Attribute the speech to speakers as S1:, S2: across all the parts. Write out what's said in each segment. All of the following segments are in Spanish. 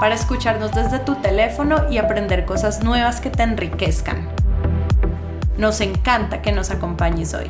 S1: para escucharnos desde tu teléfono y aprender cosas nuevas que te enriquezcan. Nos encanta que nos acompañes hoy.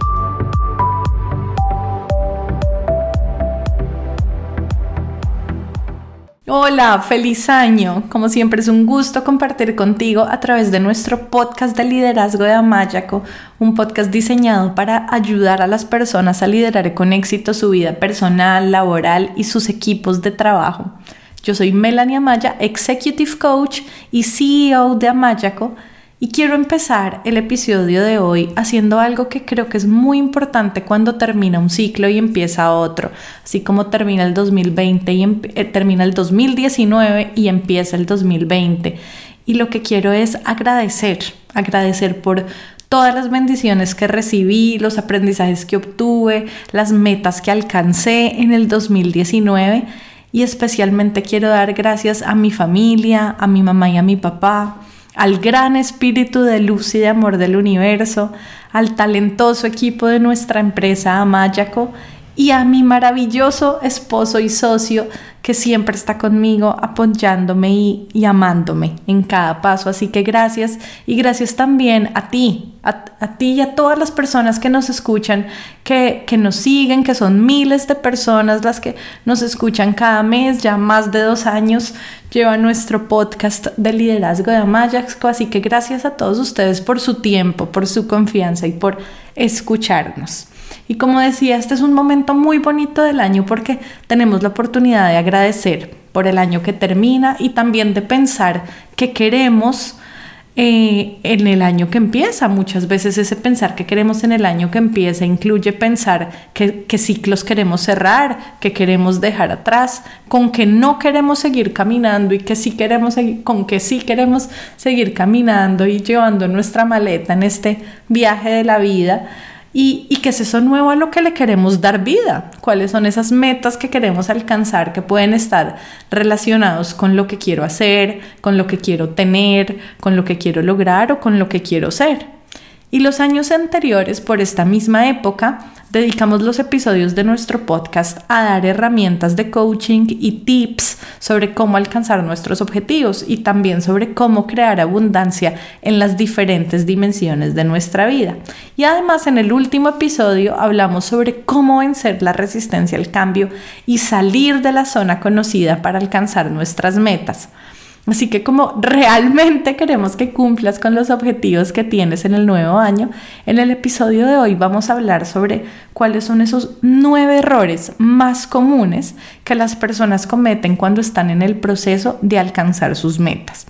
S1: Hola, feliz año. Como siempre es un gusto compartir contigo a través de nuestro podcast de liderazgo de Amayaco, un podcast diseñado para ayudar a las personas a liderar con éxito su vida personal, laboral y sus equipos de trabajo. Yo soy Melanie Amaya, Executive Coach y CEO de Amayaco y quiero empezar el episodio de hoy haciendo algo que creo que es muy importante cuando termina un ciclo y empieza otro, así como termina el 2020 y eh, termina el 2019 y empieza el 2020. Y lo que quiero es agradecer, agradecer por todas las bendiciones que recibí, los aprendizajes que obtuve, las metas que alcancé en el 2019 y especialmente quiero dar gracias a mi familia, a mi mamá y a mi papá, al gran espíritu de luz y de amor del universo, al talentoso equipo de nuestra empresa Amayaco y a mi maravilloso esposo y socio que siempre está conmigo apoyándome y, amándome en cada paso. Así que gracias y gracias también a ti, a, ti y a todas las personas que nos escuchan, que, que, nos siguen, que son miles de personas las que nos escuchan cada mes, ya más de dos años lleva nuestro podcast de liderazgo de Amayaxco. Así que gracias a todos ustedes por su tiempo, por su confianza y por escucharnos. Y como decía, este es un momento muy bonito del año porque tenemos la oportunidad de agradecer por el año que termina y también de pensar qué queremos eh, en el año que empieza. Muchas veces ese pensar que queremos en el año que empieza incluye pensar qué, ciclos queremos cerrar, qué queremos dejar atrás, con qué no queremos seguir caminando y que sí queremos con qué sí queremos seguir caminando y llevando nuestra maleta en este viaje de la vida y, y qué es eso nuevo a lo que le queremos dar vida, cuáles son esas metas que queremos alcanzar que pueden estar relacionados con lo que quiero hacer, con lo que quiero tener, con lo que quiero lograr o con lo que quiero ser. Y los años anteriores, por esta misma época, dedicamos los episodios de nuestro podcast a dar herramientas de coaching y tips sobre cómo alcanzar nuestros objetivos y también sobre cómo crear abundancia en las diferentes dimensiones de nuestra vida. Y además en el último episodio hablamos sobre cómo vencer la resistencia al cambio y salir de la zona conocida para alcanzar nuestras metas. Así que como realmente queremos que cumplas con los objetivos que tienes en el nuevo año, en el episodio de hoy vamos a hablar sobre cuáles son esos nueve errores más comunes que las personas cometen cuando están en el proceso de alcanzar sus metas.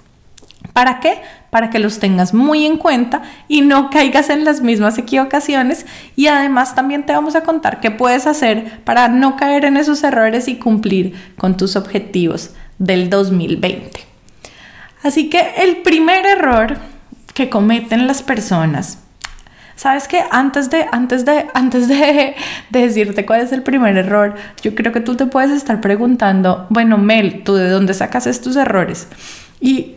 S1: ¿Para qué? Para que los tengas muy en cuenta y no caigas en las mismas equivocaciones. Y además también te vamos a contar qué puedes hacer para no caer en esos errores y cumplir con tus objetivos del 2020. Así que el primer error que cometen las personas Sabes que antes de, antes de, antes de, decirte cuál es el primer error, yo creo que tú te puedes estar preguntando, bueno, Mel, ¿tú de dónde sacas estos errores? Y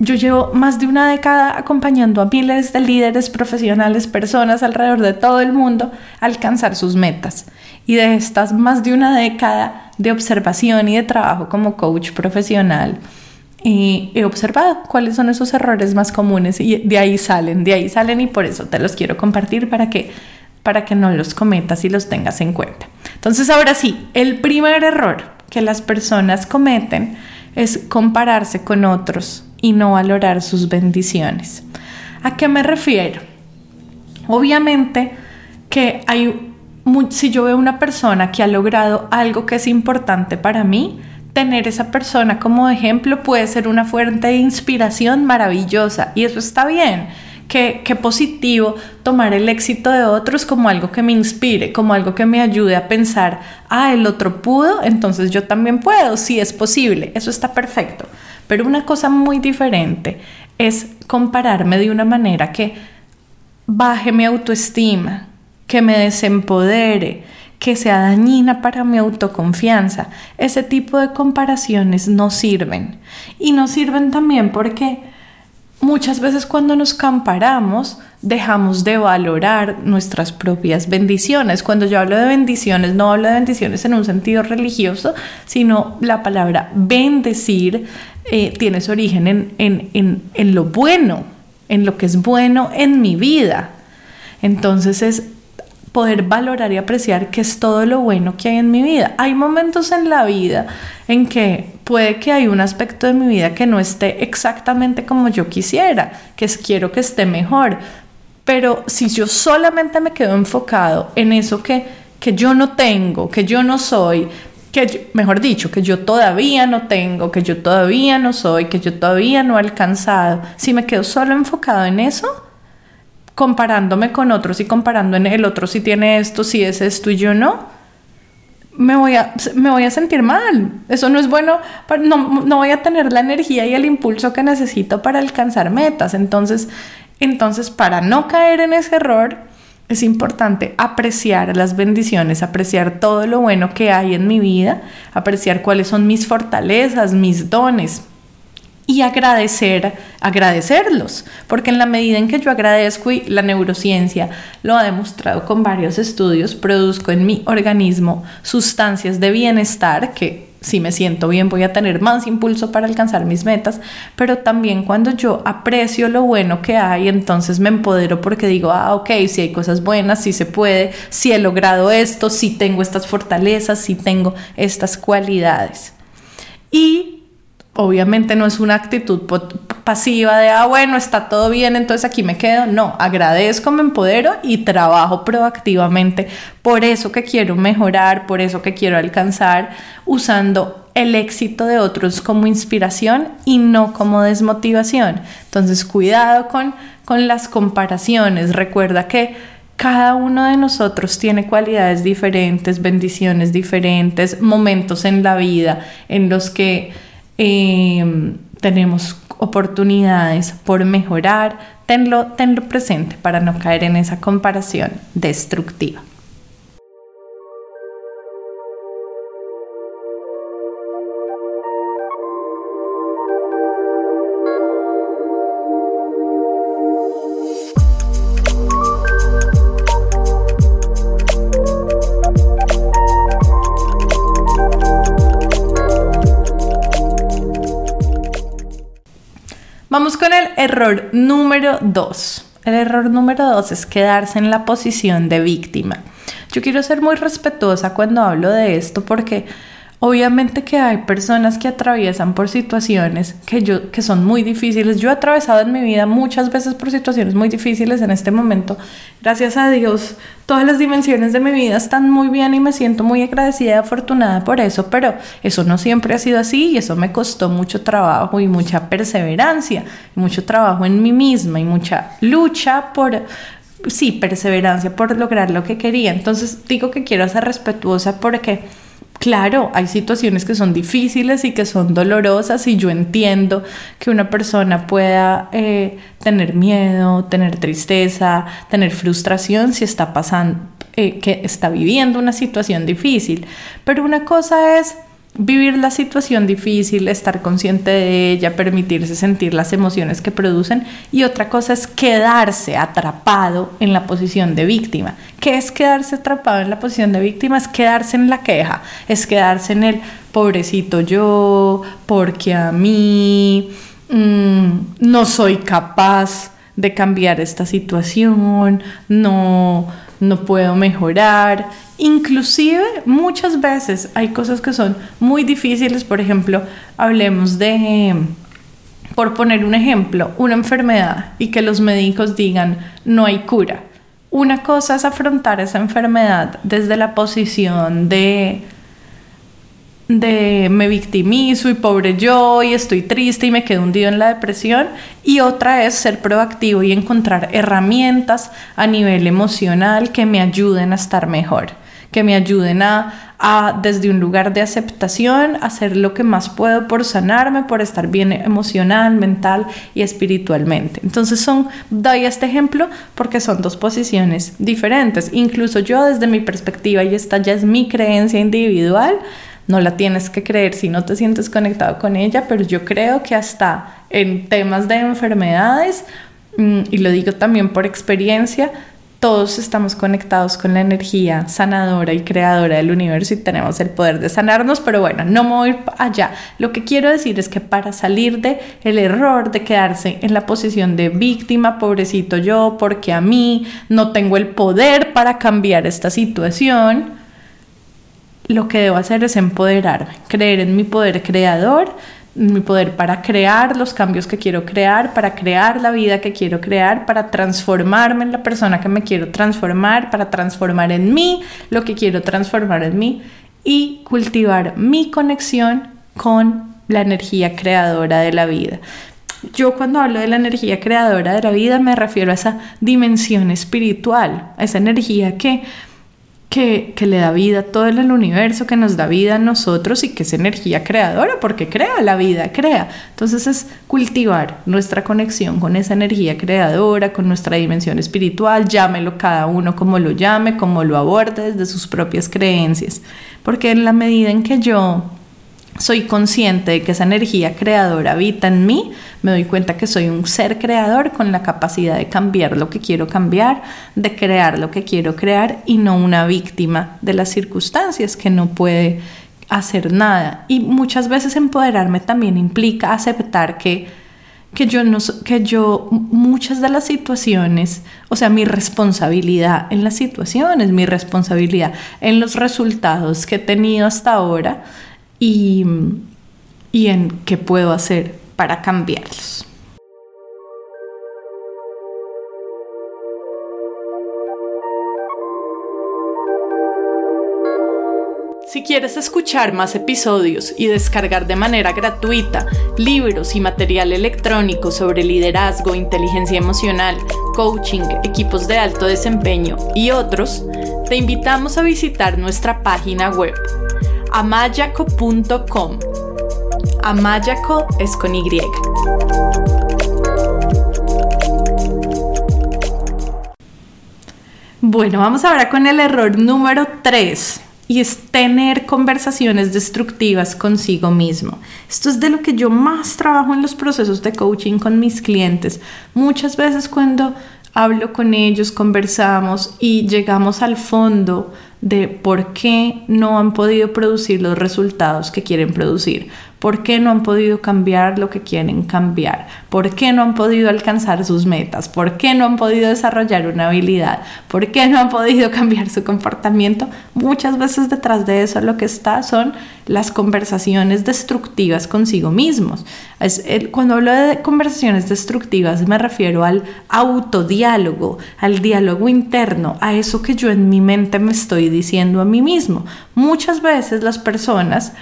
S1: yo llevo más de una década acompañando a miles de líderes profesionales, personas alrededor de todo el mundo a alcanzar sus metas. Y de estas más de una década de observación y de trabajo como coach profesional, he observado cuáles son esos errores más comunes y de ahí salen, de ahí salen y por eso te los quiero compartir para que, para que no los cometas y los tengas en cuenta. Entonces ahora sí, el primer error que las personas cometen es compararse con otros y no valorar sus bendiciones. ¿A qué me refiero? Obviamente que hay, si yo veo una persona que ha logrado algo que es importante para mí, tener esa persona como ejemplo puede ser una fuente de inspiración maravillosa y eso está bien. Qué, positivo tomar el éxito de otros como algo que me inspire, como algo que me ayude a pensar, ah, el otro pudo, entonces yo también puedo, si es posible, eso está perfecto. Pero una cosa muy diferente es compararme de una manera que baje mi autoestima, que me desempodere, que sea dañina para mi autoconfianza. Ese tipo de comparaciones no sirven. Y no sirven también porque muchas veces cuando nos comparamos dejamos de valorar nuestras propias bendiciones. Cuando yo hablo de bendiciones, no hablo de bendiciones en un sentido religioso, sino la palabra bendecir eh, tiene su origen en, en lo bueno, en lo que es bueno en mi vida. Entonces es poder valorar y apreciar qué es todo lo bueno que hay en mi vida. Hay momentos en la vida en que puede que hay un aspecto de mi vida que no esté exactamente como yo quisiera, que quiero que esté mejor, pero si yo solamente me quedo enfocado en eso que, que yo no tengo, que yo no soy, que mejor dicho, que yo todavía no tengo, que yo todavía no soy, que yo todavía no he alcanzado, si me quedo solo enfocado en eso, comparándome con otros y comparando en el otro si tiene esto, si es esto y yo no, me voy a, me voy a sentir mal. Eso no es bueno, no, no voy a tener la energía y el impulso que necesito para alcanzar metas. Entonces, entonces, para no caer en ese error, es importante apreciar las bendiciones, apreciar todo lo bueno que hay en mi vida, apreciar cuáles son mis fortalezas, mis dones y agradecer, agradecerlos, porque en la medida en que yo agradezco y la neurociencia lo ha demostrado con varios estudios, produzco en mi organismo sustancias de bienestar que si me siento bien voy a tener más impulso para alcanzar mis metas, pero también cuando yo aprecio lo bueno que hay, entonces me empodero porque digo, ah, ok, si hay cosas buenas, si se puede, si he logrado esto, si tengo estas fortalezas, si tengo estas cualidades. Y obviamente no es una actitud pasiva de, ah, bueno, está todo bien, entonces aquí me quedo. No, agradezco, me empodero y trabajo proactivamente por eso que quiero mejorar, por eso que quiero alcanzar, usando el éxito de otros como inspiración y no como desmotivación. Entonces, cuidado con, con las comparaciones. Recuerda que cada uno de nosotros tiene cualidades diferentes, bendiciones diferentes, momentos en la vida en los que Em, tenemos oportunidades por mejorar, tenlo, tenlo presente para no caer en esa comparación destructiva. Error número dos. El error número dos es quedarse en la posición de víctima. Yo quiero ser muy respetuosa cuando hablo de esto porque Obviamente que hay personas que atraviesan por situaciones que, yo, que son muy difíciles. Yo he atravesado en mi vida muchas veces por situaciones muy difíciles en este momento. Gracias a Dios, todas las dimensiones de mi vida están muy bien y me siento muy agradecida y afortunada por eso, pero eso no siempre ha sido así y eso me costó mucho trabajo y mucha perseverancia, y mucho trabajo en mí misma y mucha lucha por sí, perseverancia por lograr lo que quería. Entonces digo que quiero ser respetuosa porque Claro, hay situaciones que son difíciles y que son dolorosas y yo entiendo que una persona pueda eh, tener miedo, tener tristeza, tener frustración si está pasando, eh, que está viviendo una situación difícil. Pero una cosa es vivir la situación difícil, estar consciente de ella, permitirse sentir las emociones que producen y otra cosa es quedarse atrapado en la posición de víctima. ¿Qué es quedarse atrapado en la posición de víctima? Es quedarse en la queja, es quedarse en el pobrecito yo, porque a mí mm, no soy capaz de cambiar esta situación, no no puedo mejorar. Inclusive muchas veces hay cosas que son muy difíciles, por ejemplo, hablemos de, por poner un ejemplo, una enfermedad y que los médicos digan no hay cura. Una cosa es afrontar esa enfermedad desde la posición de de me victimizo y pobre yo y estoy triste y me quedo hundido en la depresión y otra es ser proactivo y encontrar herramientas a nivel emocional que me ayuden a estar mejor, que me ayuden a, a desde un lugar de aceptación hacer lo que más puedo por sanarme, por estar bien emocional, mental y espiritualmente. Entonces son doy este ejemplo porque son dos posiciones diferentes. Incluso yo desde mi perspectiva y esta ya es mi creencia individual no la tienes que creer si no te sientes conectado con ella, pero yo creo que hasta en temas de enfermedades, mm, y lo digo también por experiencia, todos estamos conectados con la energía sanadora y creadora del universo y tenemos el poder de sanarnos, pero bueno, no me allá. Lo que quiero decir es que para salir de el error de quedarse en la posición de víctima, pobrecito yo, porque a mí no tengo el poder para cambiar esta situación, lo que debo hacer es empoderarme, creer en mi poder creador, mi poder para crear los cambios que quiero crear, para crear la vida que quiero crear, para transformarme en la persona que me quiero transformar, para transformar en mí lo que quiero transformar en mí y cultivar mi conexión con la energía creadora de la vida. Yo cuando hablo de la energía creadora de la vida me refiero a esa dimensión espiritual, a esa energía que que, le da vida a todo el universo, que nos da vida a nosotros y que es energía creadora, porque crea la vida, crea. Entonces es cultivar nuestra conexión con esa energía creadora, con nuestra dimensión espiritual, llámelo cada uno como lo llame, como lo aborde desde sus propias creencias. Porque en la medida en que yo soy consciente de que esa energía creadora habita en mí, me doy cuenta que soy un ser creador con la capacidad de cambiar lo que quiero cambiar, de crear lo que quiero crear y no una víctima de las circunstancias que no puede hacer nada. Y muchas veces empoderarme también implica aceptar que, que yo no que yo muchas de las situaciones, o sea, mi responsabilidad en las situaciones, mi responsabilidad en los resultados que he tenido hasta ahora y, en qué puedo hacer para cambiarlos. Si quieres escuchar más episodios y descargar de manera gratuita libros y material electrónico sobre liderazgo, inteligencia emocional, coaching, equipos de alto desempeño y otros, te invitamos a visitar nuestra página web amayaco.com. Amayaco es con Y. Bueno, vamos ahora con el error número 3 y es tener conversaciones destructivas consigo mismo. Esto es de lo que yo más trabajo en los procesos de coaching con mis clientes. Muchas veces cuando hablo con ellos, conversamos y llegamos al fondo de por qué no han podido producir los resultados que quieren producir, por qué no han podido cambiar lo que quieren cambiar, por qué no han podido alcanzar sus metas, por qué no han podido desarrollar una habilidad, por qué no han podido cambiar su comportamiento. Muchas veces detrás de eso lo que está son las conversaciones destructivas consigo mismos. Cuando hablo de conversaciones destructivas me refiero al autodiálogo, al diálogo interno, a eso que yo en mi mente me estoy diciendo a mí mismo. Muchas veces las personas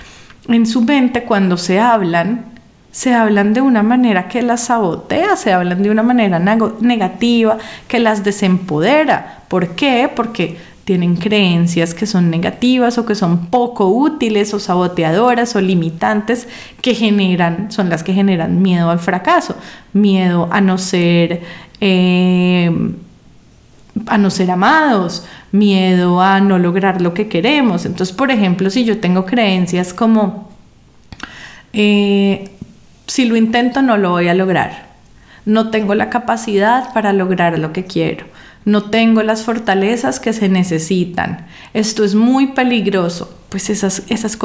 S1: en su mente cuando se hablan, se hablan de una manera que las sabotea, se hablan de una manera negativa, que las desempodera. ¿Por qué? Porque tienen creencias que son negativas o que son poco útiles o saboteadoras o limitantes que generan, son las que generan miedo al fracaso, miedo a no ser, eh, a no ser amados, miedo a no lograr lo que queremos. Entonces, por ejemplo, si yo tengo creencias como, eh, si lo intento no lo voy a lograr, no tengo la capacidad para lograr lo que quiero, no tengo las fortalezas que se necesitan, esto es muy peligroso, pues esas, esas,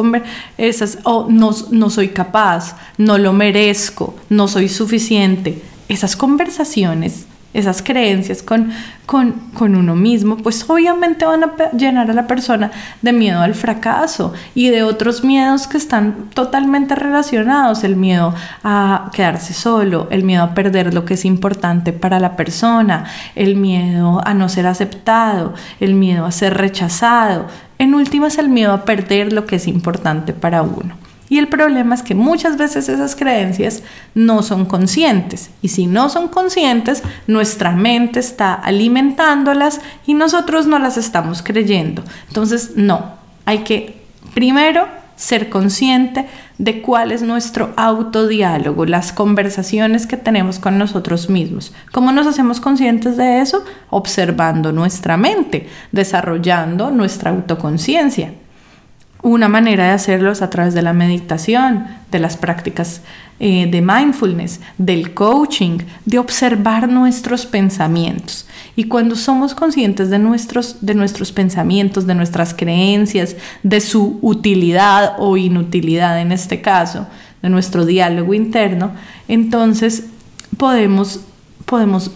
S1: esas oh, no, no soy capaz, no lo merezco, no soy suficiente, esas conversaciones esas creencias con, con, con, uno mismo, pues obviamente van a llenar a la persona de miedo al fracaso y de otros miedos que están totalmente relacionados, el miedo a quedarse solo, el miedo a perder lo que es importante para la persona, el miedo a no ser aceptado, el miedo a ser rechazado, en últimas el miedo a perder lo que es importante para uno. Y el problema es que muchas veces esas creencias no son conscientes. Y si no son conscientes, nuestra mente está alimentándolas y nosotros no las estamos creyendo. Entonces, no, hay que primero ser consciente de cuál es nuestro autodiálogo, las conversaciones que tenemos con nosotros mismos. ¿Cómo nos hacemos conscientes de eso? Observando nuestra mente, desarrollando nuestra autoconciencia. Una manera de hacerlo es a través de la meditación, de las prácticas eh, de mindfulness, del coaching, de observar nuestros pensamientos. Y cuando somos conscientes de nuestros, de nuestros pensamientos, de nuestras creencias, de su utilidad o inutilidad en este caso, de nuestro diálogo interno, entonces podemos, podemos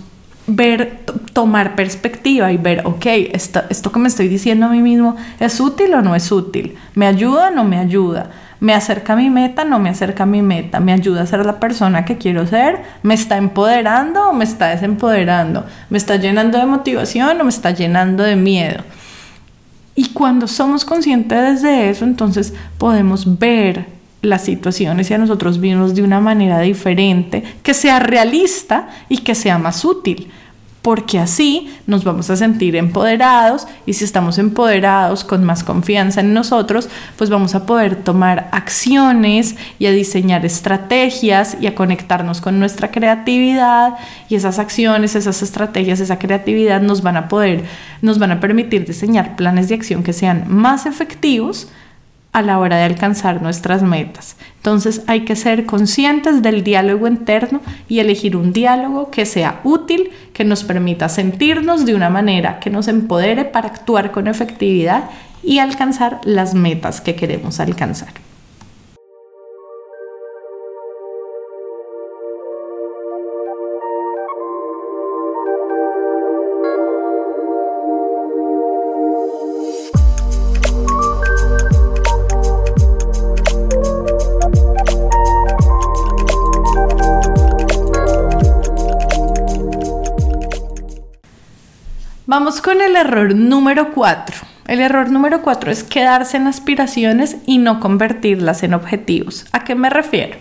S1: ver, tomar perspectiva y ver, ok, esto, esto que me estoy diciendo a mí mismo, ¿es útil o no es útil? ¿Me ayuda o no me ayuda? ¿Me acerca a mi meta? ¿No me acerca a mi meta? ¿Me ayuda a ser la persona que quiero ser? ¿Me está empoderando o me está desempoderando? ¿Me está llenando de motivación o me está llenando de miedo? Y cuando somos conscientes de eso, entonces podemos ver las situaciones y a nosotros mismos de una manera diferente, que sea realista y que sea más útil porque así nos vamos a sentir empoderados y si estamos empoderados con más confianza en nosotros, pues vamos a poder tomar acciones y a diseñar estrategias y a conectarnos con nuestra creatividad. Y esas acciones, esas estrategias, esa creatividad nos van a poder, nos van a permitir diseñar planes de acción que sean más efectivos a la hora de alcanzar nuestras metas. Entonces hay que ser conscientes del diálogo interno y elegir un diálogo que sea útil, que nos permita sentirnos de una manera que nos empodere para actuar con efectividad y alcanzar las metas que queremos alcanzar. Error número 4. El error número 4 es quedarse en aspiraciones y no convertirlas en objetivos. ¿A qué me refiero?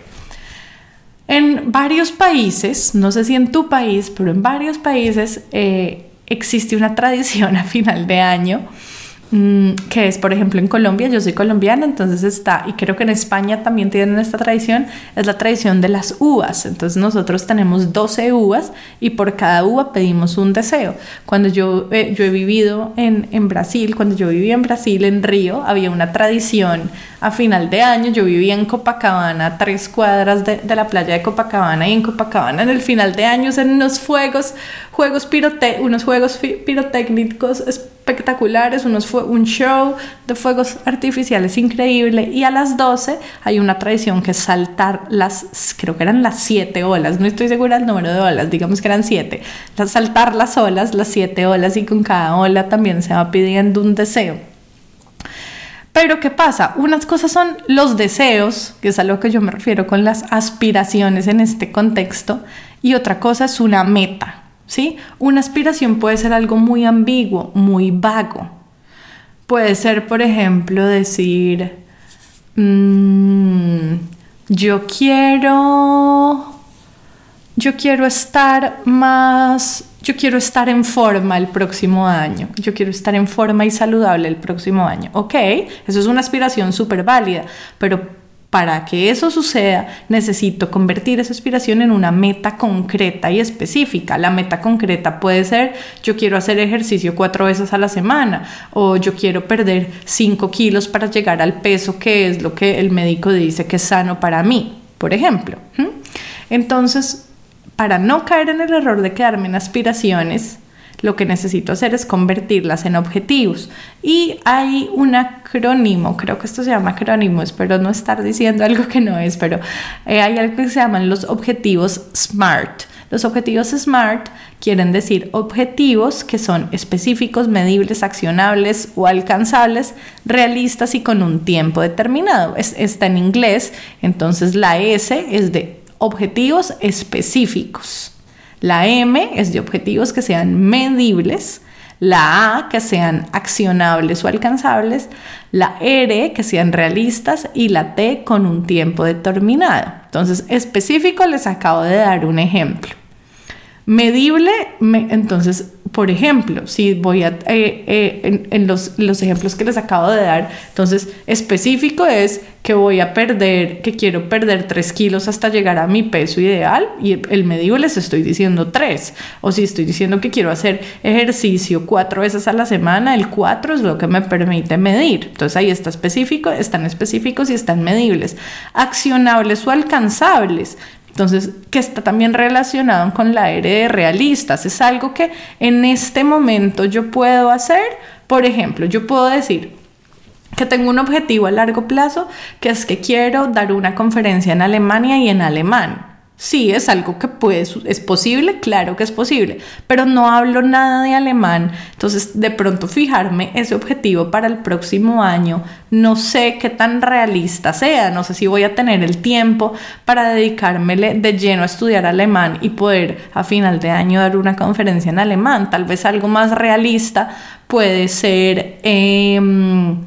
S1: En varios países, no sé si en tu país, pero en varios países eh, existe una tradición a final de año que es, por ejemplo, en Colombia, yo soy colombiana, entonces está, y creo que en España también tienen esta tradición, es la tradición de las uvas. Entonces nosotros tenemos 12 uvas y por cada uva pedimos un deseo. Cuando yo, eh, yo he vivido en, en Brasil, cuando yo vivía en Brasil, en Río, había una tradición a final de año, yo vivía en Copacabana, tres cuadras de, de la playa de Copacabana, y en Copacabana en el final de año en unos fuegos, juegos pirote unos juegos pirotécnicos espectaculares, unos un show de fuegos artificiales increíble y a las 12 hay una tradición que es saltar las, creo que eran las 7 olas, no estoy segura del número de olas, digamos que eran 7, saltar las olas, las 7 olas y con cada ola también se va pidiendo un deseo. Pero ¿qué pasa? Unas cosas son los deseos, que es a lo que yo me refiero con las aspiraciones en este contexto, y otra cosa es una meta, ¿sí? Una aspiración puede ser algo muy ambiguo, muy vago. Puede ser, por ejemplo, decir, mm, yo quiero, yo quiero estar más, yo quiero estar en forma el próximo año, yo quiero estar en forma y saludable el próximo año. Ok, eso es una aspiración súper válida, pero para que eso suceda, necesito convertir esa aspiración en una meta concreta y específica. La meta concreta puede ser, yo quiero hacer ejercicio cuatro veces a la semana o yo quiero perder cinco kilos para llegar al peso que es lo que el médico dice que es sano para mí, por ejemplo. Entonces, para no caer en el error de quedarme en aspiraciones, lo que necesito hacer es convertirlas en objetivos. Y hay un acrónimo, creo que esto se llama acrónimo, espero no estar diciendo algo que no es, pero eh, hay algo que se llaman los objetivos SMART. Los objetivos SMART quieren decir objetivos que son específicos, medibles, accionables o alcanzables, realistas y con un tiempo determinado. está en inglés, entonces la S es de objetivos específicos. La M es de objetivos que sean medibles la A que sean accionables o alcanzables, la R que sean realistas y la T con un tiempo determinado. Entonces, específico les acabo de dar un ejemplo. Medible, entonces por ejemplo, si voy a, eh, eh, en, los, ejemplos que les acabo de dar, entonces específico es que voy a perder, que quiero perder 3 kilos hasta llegar a mi peso ideal y el, medio les estoy diciendo 3. O si estoy diciendo que quiero hacer ejercicio cuatro veces a la semana, el 4 es lo que me permite medir. Entonces ahí está específico, están específicos y están medibles. Accionables o alcanzables. Entonces, que está también relacionado con la R de realistas. Es algo que en este momento yo puedo hacer. Por ejemplo, yo puedo decir que tengo un objetivo a largo plazo, que es que quiero dar una conferencia en Alemania y en alemán. Sí, es algo que puede, es posible, claro que es posible, pero no hablo nada de alemán, entonces de pronto fijarme ese objetivo para el próximo año, no sé qué tan realista sea, no sé si voy a tener el tiempo para dedicarme de lleno a estudiar alemán y poder a final de año dar una conferencia en alemán, tal vez algo más realista puede ser... Em,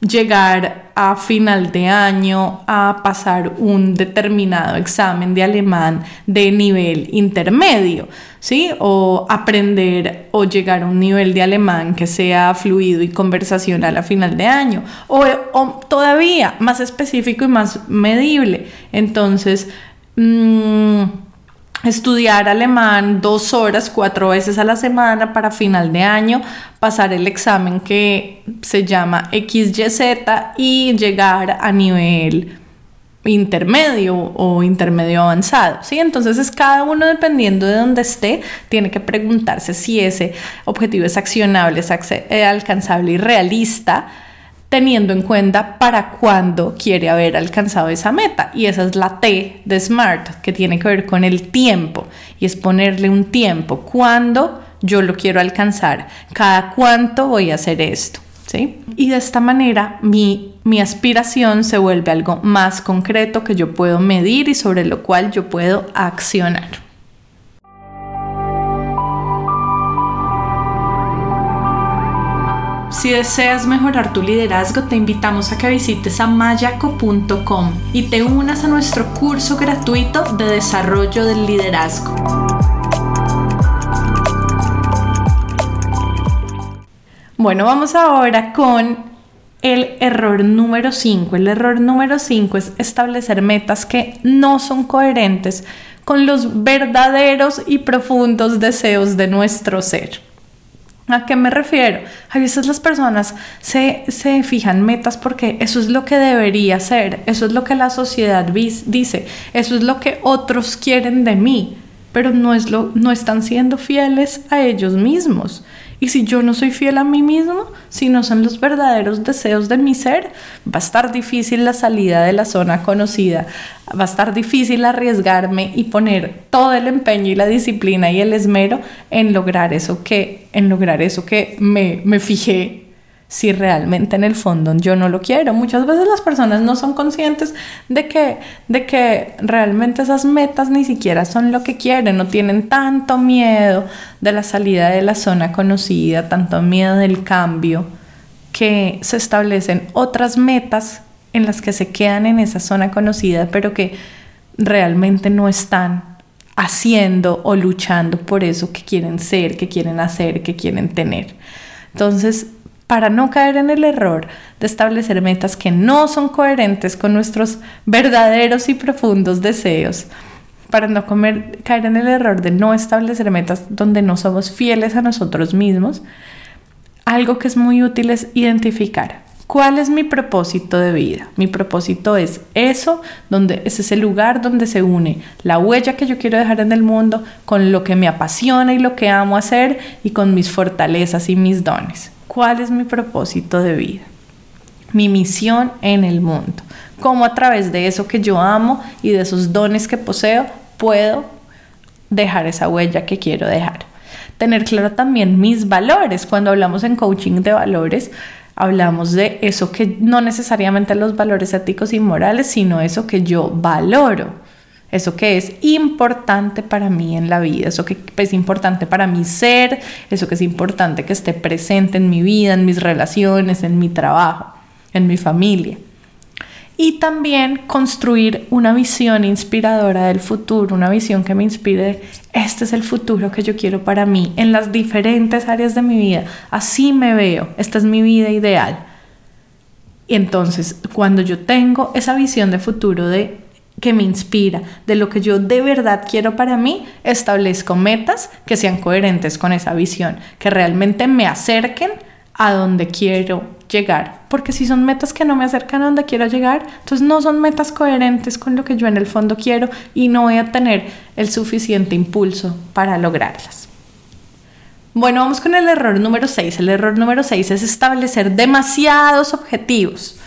S1: llegar a final de año a pasar un determinado examen de alemán de nivel intermedio, ¿sí? O aprender o llegar a un nivel de alemán que sea fluido y conversacional a final de año, o, todavía más específico y más medible. Entonces, mmm, estudiar alemán dos horas, cuatro veces a la semana para final de año, pasar el examen que se llama XYZ y llegar a nivel intermedio o intermedio avanzado, ¿sí? Entonces es cada uno dependiendo de donde esté, tiene que preguntarse si ese objetivo es accionable, es eh, alcanzable y realista teniendo en cuenta para cuándo quiere haber alcanzado esa meta. Y esa es la T de SMART, que tiene que ver con el tiempo. Y es ponerle un tiempo. ¿Cuándo yo lo quiero alcanzar? ¿Cada cuánto voy a hacer esto? ¿Sí? Y de esta manera mi, mi aspiración se vuelve algo más concreto que yo puedo medir y sobre lo cual yo puedo accionar. Si deseas mejorar tu liderazgo, te invitamos a que visites a mayaco.com y te unas a nuestro curso gratuito de desarrollo del liderazgo. Bueno, vamos ahora con el error número 5. El error número 5 es establecer metas que no son coherentes con los verdaderos y profundos deseos de nuestro ser. ¿A qué me refiero? A veces las personas se, se, fijan metas porque eso es lo que debería ser, eso es lo que la sociedad dice, eso es lo que otros quieren de mí, pero no, es lo, no están siendo fieles a ellos mismos. Y si yo no soy fiel a mí mismo, si no son los verdaderos deseos de mi ser, va a estar difícil la salida de la zona conocida, va a estar difícil arriesgarme y poner todo el empeño y la disciplina y el esmero en lograr eso que, en lograr eso que me, me fijé si realmente en el fondo yo no lo quiero. Muchas veces las personas no son conscientes de que, de que realmente esas metas ni siquiera son lo que quieren, no tienen tanto miedo de la salida de la zona conocida, tanto miedo del cambio, que se establecen otras metas en las que se quedan en esa zona conocida, pero que realmente no están haciendo o luchando por eso que quieren ser, que quieren hacer, que quieren tener. Entonces, para no caer en el error de establecer metas que no son coherentes con nuestros verdaderos y profundos deseos, para no caer en el error de no establecer metas donde no somos fieles a nosotros mismos, algo que es muy útil es identificar cuál es mi propósito de vida. Mi propósito es eso, donde es ese lugar donde se une la huella que yo quiero dejar en el mundo con lo que me apasiona y lo que amo hacer y con mis fortalezas y mis dones cuál es mi propósito de vida, mi misión en el mundo, cómo a través de eso que yo amo y de esos dones que poseo puedo dejar esa huella que quiero dejar. Tener claro también mis valores. Cuando hablamos en coaching de valores, hablamos de eso que no necesariamente los valores éticos y morales, sino eso que yo valoro eso que es importante para mí en la vida, eso que es importante para mi ser, eso que es importante que esté presente en mi vida, en mis relaciones, en mi trabajo, en mi familia. Y también construir una visión inspiradora del futuro, una visión que me inspire, este es el futuro que yo quiero para mí en las diferentes áreas de mi vida. Así me veo, esta es mi vida ideal. Y entonces, cuando yo tengo esa visión de futuro de que me inspira, de lo que yo de verdad quiero para mí, establezco metas que sean coherentes con esa visión, que realmente me acerquen a donde quiero llegar. Porque si son metas que no me acercan a donde quiero llegar, entonces no son metas coherentes con lo que yo en el fondo quiero y no voy a tener el suficiente impulso para lograrlas. Bueno, vamos con el error número 6. El error número 6 es establecer demasiados objetivos.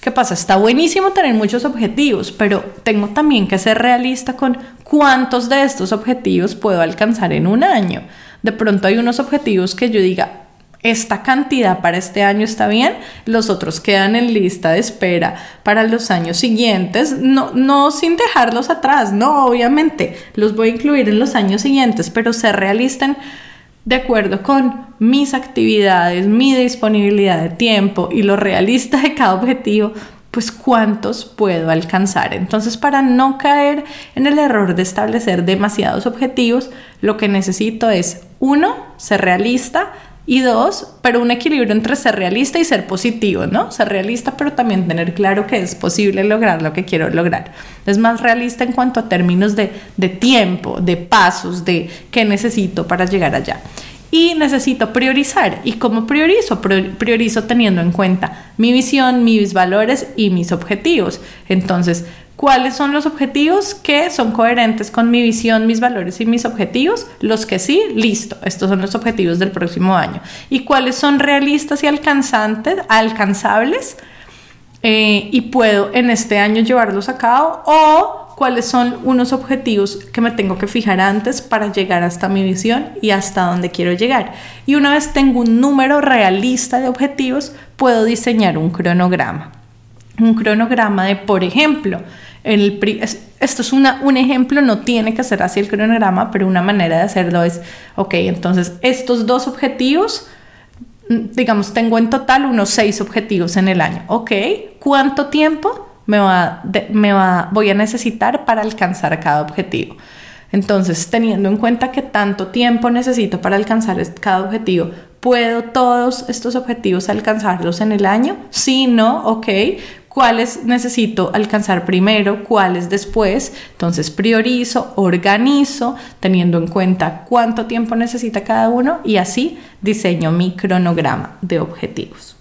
S1: ¿Qué pasa? Está buenísimo tener muchos objetivos, pero tengo también que ser realista con cuántos de estos objetivos puedo alcanzar en un año. De pronto hay unos objetivos que yo diga, esta cantidad para este año está bien, los otros quedan en lista de espera para los años siguientes, no, no sin dejarlos atrás, no, obviamente, los voy a incluir en los años siguientes, pero ser realista en de acuerdo con mis actividades, mi disponibilidad de tiempo y lo realista de cada objetivo, pues cuántos puedo alcanzar. Entonces, para no caer en el error de establecer demasiados objetivos, lo que necesito es, uno, ser realista, y dos, pero un equilibrio entre ser realista y ser positivo, ¿no? Ser realista, pero también tener claro que es posible lograr lo que quiero lograr. Es más realista en cuanto a términos de, de tiempo, de pasos, de qué necesito para llegar allá. Y necesito priorizar. ¿Y cómo priorizo? Priorizo teniendo en cuenta mi visión, mis valores y mis objetivos. Entonces, ¿Cuáles son los objetivos que son coherentes con mi visión, mis valores y mis objetivos? Los que sí, listo, estos son los objetivos del próximo año. ¿Y cuáles son realistas y alcanzantes, alcanzables? Eh, y puedo en este año llevarlos a cabo o cuáles son unos objetivos que me tengo que fijar antes para llegar hasta mi visión y hasta donde quiero llegar. Y una vez tengo un número realista de objetivos, puedo diseñar un cronograma. Un cronograma de, por ejemplo, esto es un ejemplo, no tiene que ser así el cronograma, pero una manera de hacerlo es, ok, entonces estos dos objetivos, digamos, tengo en total unos seis objetivos en el año, ok, ¿cuánto tiempo me, va, me va, voy a necesitar para alcanzar cada objetivo? Entonces, teniendo en cuenta que tanto tiempo necesito para alcanzar cada objetivo, ¿puedo todos estos objetivos alcanzarlos en el año? Sí, no, ok cuáles necesito alcanzar primero, cuáles después. Entonces priorizo, organizo, teniendo en cuenta cuánto tiempo necesita cada uno y así diseño mi cronograma de objetivos.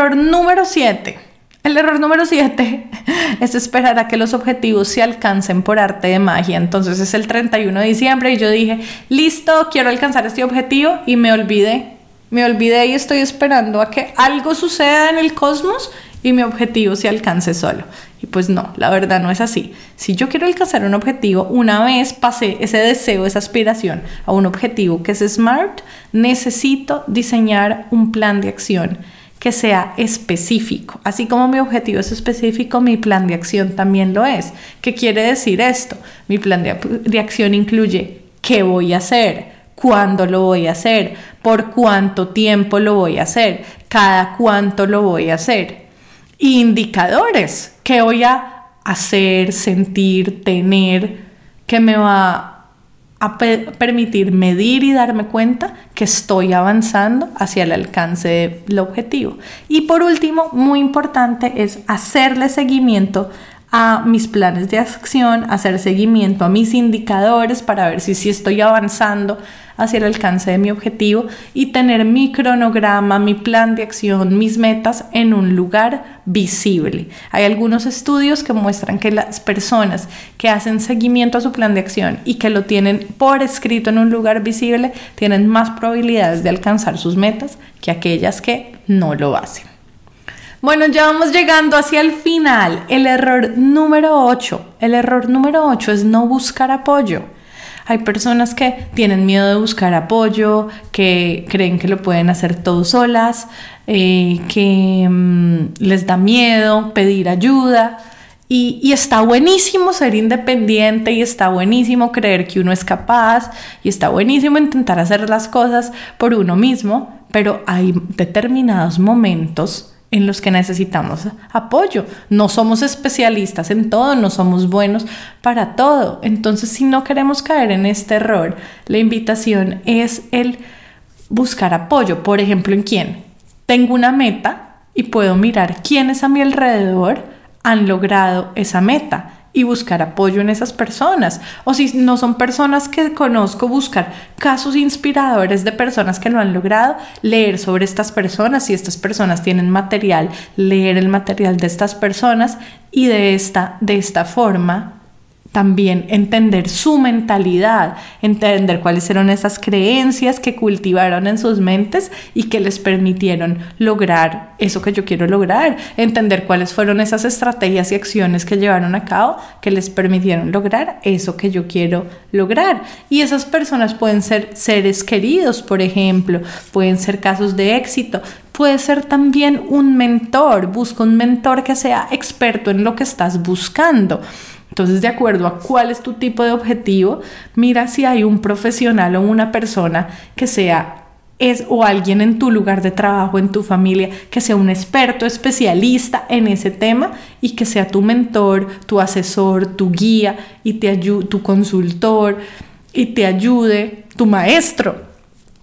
S1: Error número 7. El error número 7 es esperar a que los objetivos se alcancen por arte de magia. Entonces es el 31 de diciembre y yo dije, listo, quiero alcanzar este objetivo y me olvidé. Me olvidé y estoy esperando a que algo suceda en el cosmos y mi objetivo se alcance solo. Y pues no, la verdad no es así. Si yo quiero alcanzar un objetivo, una vez pasé ese deseo, esa aspiración a un objetivo que es SMART, necesito diseñar un plan de acción que sea específico. Así como mi objetivo es específico, mi plan de acción también lo es. ¿Qué quiere decir esto? Mi plan de, acción incluye qué voy a hacer, cuándo lo voy a hacer, por cuánto tiempo lo voy a hacer, cada cuánto lo voy a hacer. Indicadores, qué voy a hacer, sentir, tener, que me va a permitir medir y darme cuenta que estoy avanzando hacia el alcance del objetivo. Y por último, muy importante es hacerle seguimiento a mis planes de acción, hacer seguimiento a mis indicadores para ver si, si estoy avanzando hacia el alcance de mi objetivo y tener mi cronograma, mi plan de acción, mis metas en un lugar visible. Hay algunos estudios que muestran que las personas que hacen seguimiento a su plan de acción y que lo tienen por escrito en un lugar visible tienen más probabilidades de alcanzar sus metas que aquellas que no lo hacen. Bueno, ya vamos llegando hacia el final. El error número 8. El error número 8 es no buscar apoyo. Hay personas que tienen miedo de buscar apoyo, que creen que lo pueden hacer todos solas, eh, que mm, les da miedo pedir ayuda. Y, y, está buenísimo ser independiente y está buenísimo creer que uno es capaz y está buenísimo intentar hacer las cosas por uno mismo, pero hay determinados momentos en los que necesitamos apoyo. No somos especialistas en todo, no somos buenos para todo. Entonces, si no queremos caer en este error, la invitación es el buscar apoyo. Por ejemplo, ¿en quién? Tengo una meta y puedo mirar quiénes a mi alrededor han logrado esa meta y buscar apoyo en esas personas. O si no son personas que conozco, buscar casos inspiradores de personas que lo han logrado, leer sobre estas personas, si estas personas tienen material, leer el material de estas personas y de esta, de esta forma también entender su mentalidad, entender cuáles eran esas creencias que cultivaron en sus mentes y que les permitieron lograr eso que yo quiero lograr, entender cuáles fueron esas estrategias y acciones que llevaron a cabo que les permitieron lograr eso que yo quiero lograr. Y esas personas pueden ser seres queridos, por ejemplo, pueden ser casos de éxito, puede ser también un mentor, busca un mentor que sea experto en lo que estás buscando. Entonces, de acuerdo a cuál es tu tipo de objetivo, mira si hay un profesional o una persona que sea es o alguien en tu lugar de trabajo, en tu familia, que sea un experto, especialista en ese tema y que sea tu mentor, tu asesor, tu guía y te ayude, tu consultor y te ayude, tu maestro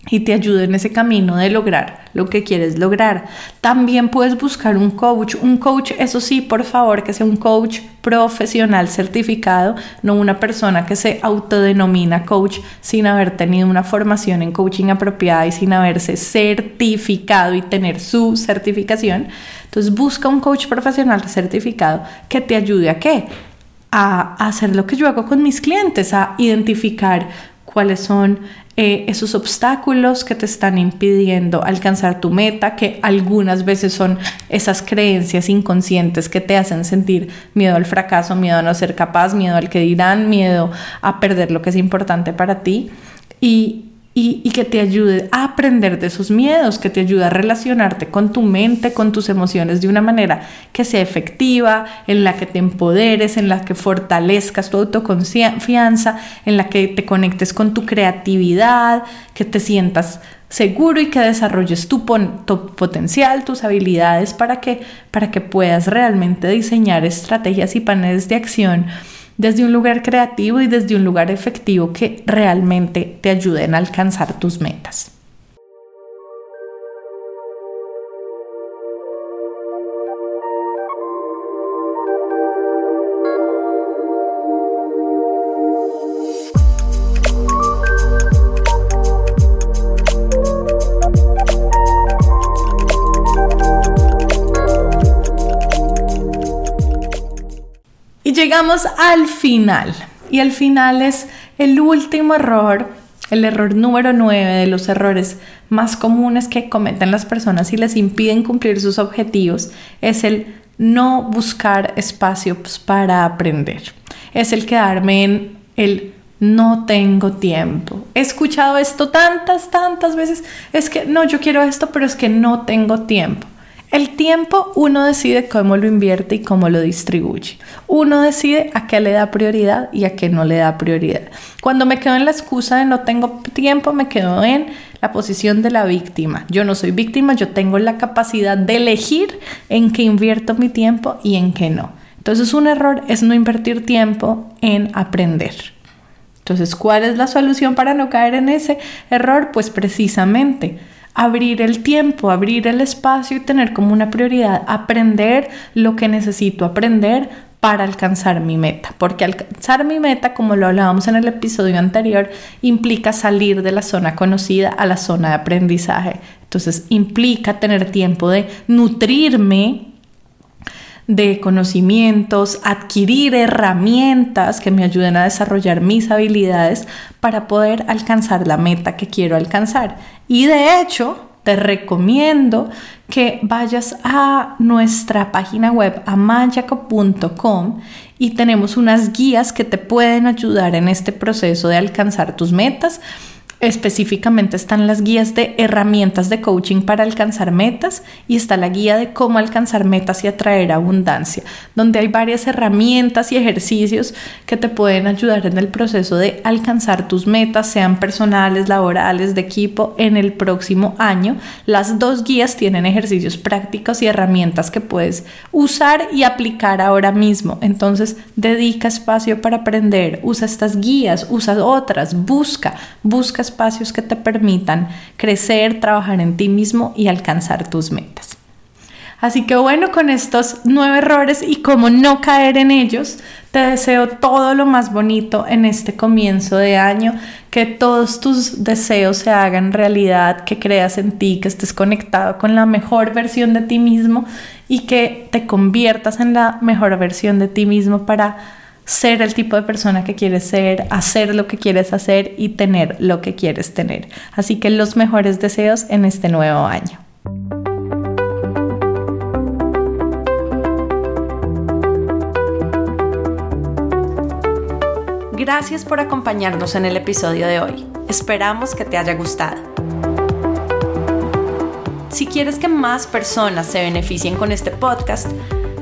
S1: y te ayude en ese camino de lograr lo que quieres lograr. También puedes buscar un coach, un coach, eso sí, por favor, que sea un coach profesional certificado, no una persona que se autodenomina coach sin haber tenido una formación en coaching apropiada y sin haberse certificado y tener su certificación. Entonces busca un coach profesional certificado que te ayude a qué? A hacer lo que yo hago con mis clientes, a identificar cuáles son eh, esos obstáculos que te están impidiendo alcanzar tu meta, que algunas veces son esas creencias inconscientes que te hacen sentir miedo al fracaso, miedo a no ser capaz, miedo al que dirán, miedo a perder lo que es importante para ti. Y, y, que te ayude a aprender de esos miedos, que te ayude a relacionarte con tu mente, con tus emociones de una manera que sea efectiva, en la que te empoderes, en la que fortalezcas tu autoconfianza, en la que te conectes con tu creatividad, que te sientas seguro y que desarrolles tu, tu, potencial, tus habilidades para que, para que puedas realmente diseñar estrategias y paneles de acción desde un lugar creativo y desde un lugar efectivo que realmente te ayuden a alcanzar tus metas. Llegamos al final. Y el final es el último error, el error número 9 de los errores más comunes que cometen las personas y les impiden cumplir sus objetivos, es el no buscar espacios para aprender. Es el quedarme en el no tengo tiempo. He escuchado esto tantas, tantas veces. Es que no, yo quiero esto, pero es que no tengo tiempo. El tiempo uno decide cómo lo invierte y cómo lo distribuye. Uno decide a qué le da prioridad y a qué no le da prioridad. Cuando me quedo en la excusa de no tengo tiempo, me quedo en la posición de la víctima. Yo no soy víctima, yo tengo la capacidad de elegir en qué invierto mi tiempo y en qué no. Entonces un error es no invertir tiempo en aprender. Entonces, ¿cuál es la solución para no caer en ese error? Pues precisamente abrir el tiempo, abrir el espacio y tener como una prioridad aprender lo que necesito aprender para alcanzar mi meta, porque alcanzar mi meta, como lo hablábamos en el episodio anterior, implica salir de la zona conocida a la zona de aprendizaje. Entonces implica tener tiempo de nutrirme de conocimientos, adquirir herramientas que me ayuden a desarrollar mis habilidades para poder alcanzar la meta que quiero alcanzar. Y de hecho, te recomiendo que vayas a nuestra página web amayaco.com y tenemos unas guías que te pueden ayudar en este proceso de alcanzar tus metas Específicamente están las guías de herramientas de coaching para alcanzar metas y está la guía de cómo alcanzar metas y atraer abundancia, donde hay varias herramientas y ejercicios que te pueden ayudar en el proceso de alcanzar tus metas, sean personales, laborales, de equipo, en el próximo año. Las dos guías tienen ejercicios prácticos y herramientas que puedes usar y aplicar ahora mismo. Entonces, dedica espacio para aprender, usa estas guías, usa otras, busca, busca espacios que te permitan crecer, trabajar en ti mismo y alcanzar tus metas. Así que bueno, con estos nueve errores y cómo no caer en ellos, te deseo todo lo más bonito en este comienzo de año, que todos tus deseos se hagan realidad, que creas en ti, que estés conectado con la mejor versión de ti mismo y que te conviertas en la mejor versión de ti mismo para ser el tipo de persona que quieres ser, hacer lo que quieres hacer y tener lo que quieres tener. Así que los mejores deseos en este nuevo año. Gracias por acompañarnos en el episodio de hoy. Esperamos que te haya gustado. Si quieres que más personas se beneficien con este podcast,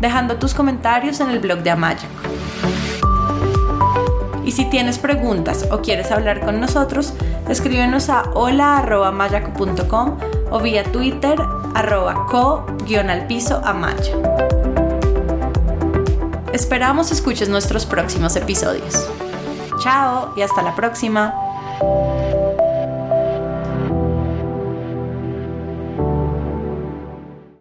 S1: dejando tus comentarios en el blog de Amayaco. Y si tienes preguntas o quieres hablar con nosotros, escríbenos a hola.mayaco.com o vía Twitter arroba co-al amaya. Esperamos escuches nuestros próximos episodios. Chao y hasta la próxima.